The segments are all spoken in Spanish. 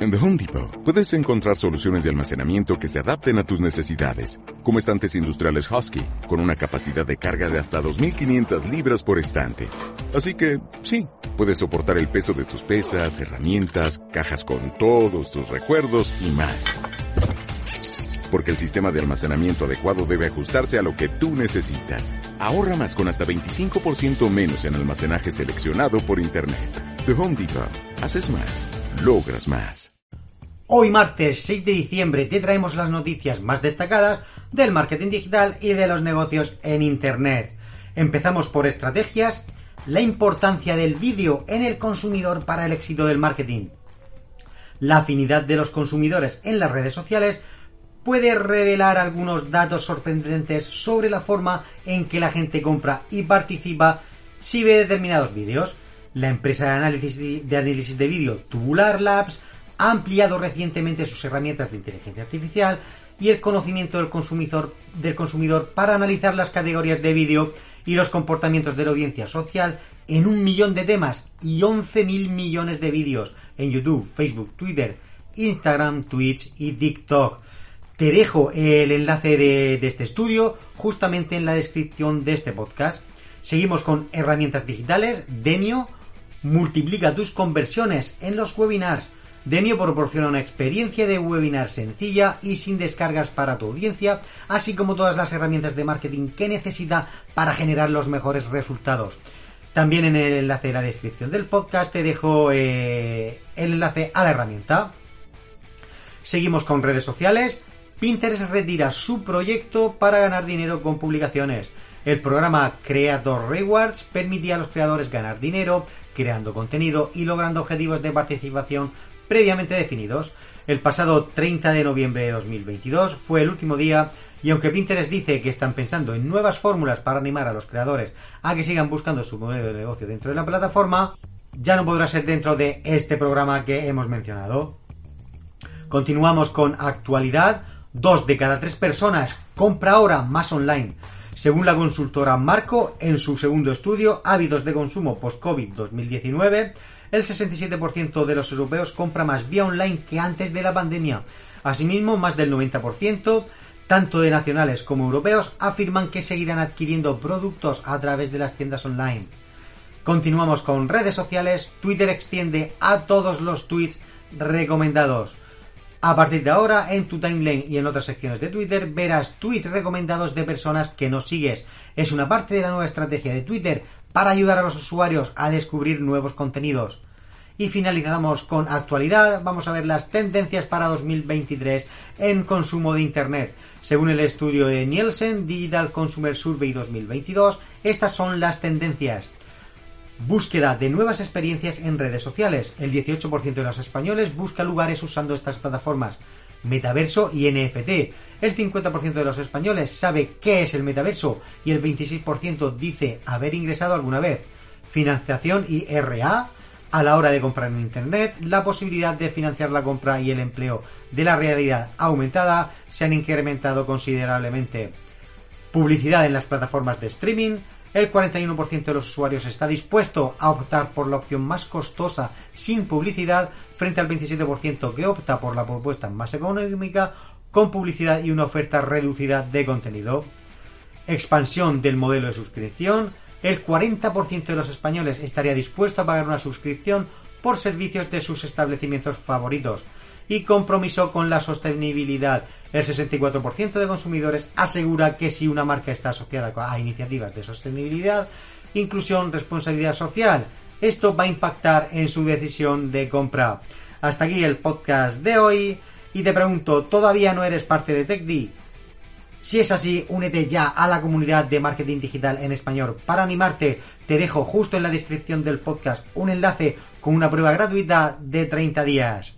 En The Home Depot puedes encontrar soluciones de almacenamiento que se adapten a tus necesidades, como estantes industriales Husky, con una capacidad de carga de hasta 2.500 libras por estante. Así que, sí, puedes soportar el peso de tus pesas, herramientas, cajas con todos tus recuerdos y más. Porque el sistema de almacenamiento adecuado debe ajustarse a lo que tú necesitas. Ahorra más con hasta 25% menos en almacenaje seleccionado por Internet. The Home Depot. Haces más. Logras más. Hoy martes 6 de diciembre te traemos las noticias más destacadas del marketing digital y de los negocios en Internet. Empezamos por estrategias, la importancia del vídeo en el consumidor para el éxito del marketing. La afinidad de los consumidores en las redes sociales puede revelar algunos datos sorprendentes sobre la forma en que la gente compra y participa si ve determinados vídeos. La empresa de análisis de, análisis de vídeo Tubular Labs ha ampliado recientemente sus herramientas de inteligencia artificial y el conocimiento del consumidor, del consumidor para analizar las categorías de vídeo y los comportamientos de la audiencia social en un millón de temas y 11.000 millones de vídeos en YouTube, Facebook, Twitter, Instagram, Twitch y TikTok. Te dejo el enlace de, de este estudio justamente en la descripción de este podcast. Seguimos con herramientas digitales, Demio, multiplica tus conversiones en los webinars. Demio proporciona una experiencia de webinar sencilla y sin descargas para tu audiencia, así como todas las herramientas de marketing que necesita para generar los mejores resultados. También en el enlace de la descripción del podcast te dejo eh, el enlace a la herramienta. Seguimos con redes sociales. Pinterest retira su proyecto para ganar dinero con publicaciones. El programa Creator Rewards permitía a los creadores ganar dinero creando contenido y logrando objetivos de participación previamente definidos. El pasado 30 de noviembre de 2022 fue el último día y aunque Pinterest dice que están pensando en nuevas fórmulas para animar a los creadores a que sigan buscando su modelo de negocio dentro de la plataforma, ya no podrá ser dentro de este programa que hemos mencionado. Continuamos con actualidad. Dos de cada tres personas compra ahora más online. Según la consultora Marco, en su segundo estudio, Hábitos de consumo post-COVID 2019, el 67% de los europeos compra más vía online que antes de la pandemia. Asimismo, más del 90%, tanto de nacionales como europeos, afirman que seguirán adquiriendo productos a través de las tiendas online. Continuamos con redes sociales. Twitter extiende a todos los tweets recomendados. A partir de ahora, en tu timeline y en otras secciones de Twitter verás tweets recomendados de personas que no sigues. Es una parte de la nueva estrategia de Twitter para ayudar a los usuarios a descubrir nuevos contenidos. Y finalizamos con actualidad. Vamos a ver las tendencias para 2023 en consumo de Internet. Según el estudio de Nielsen Digital Consumer Survey 2022, estas son las tendencias. Búsqueda de nuevas experiencias en redes sociales. El 18% de los españoles busca lugares usando estas plataformas. Metaverso y NFT. El 50% de los españoles sabe qué es el metaverso y el 26% dice haber ingresado alguna vez. Financiación y RA. A la hora de comprar en Internet, la posibilidad de financiar la compra y el empleo de la realidad aumentada se han incrementado considerablemente. Publicidad en las plataformas de streaming, el 41% de los usuarios está dispuesto a optar por la opción más costosa sin publicidad frente al 27% que opta por la propuesta más económica con publicidad y una oferta reducida de contenido. Expansión del modelo de suscripción. El 40% de los españoles estaría dispuesto a pagar una suscripción por servicios de sus establecimientos favoritos y compromiso con la sostenibilidad. El 64% de consumidores asegura que si una marca está asociada a iniciativas de sostenibilidad, inclusión, responsabilidad social, esto va a impactar en su decisión de compra. Hasta aquí el podcast de hoy y te pregunto, ¿todavía no eres parte de TechD? Si es así, únete ya a la comunidad de marketing digital en español. Para animarte, te dejo justo en la descripción del podcast un enlace con una prueba gratuita de 30 días.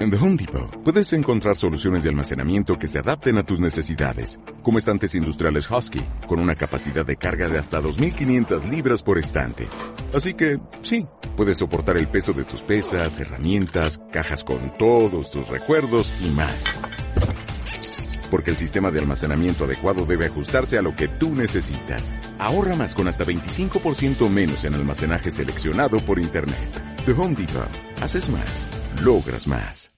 En The Home Depot puedes encontrar soluciones de almacenamiento que se adapten a tus necesidades, como estantes industriales Husky, con una capacidad de carga de hasta 2.500 libras por estante. Así que, sí, puedes soportar el peso de tus pesas, herramientas, cajas con todos tus recuerdos y más. Porque el sistema de almacenamiento adecuado debe ajustarse a lo que tú necesitas. Ahorra más con hasta 25% menos en almacenaje seleccionado por Internet. The Home Depot. Haces más. Logras más.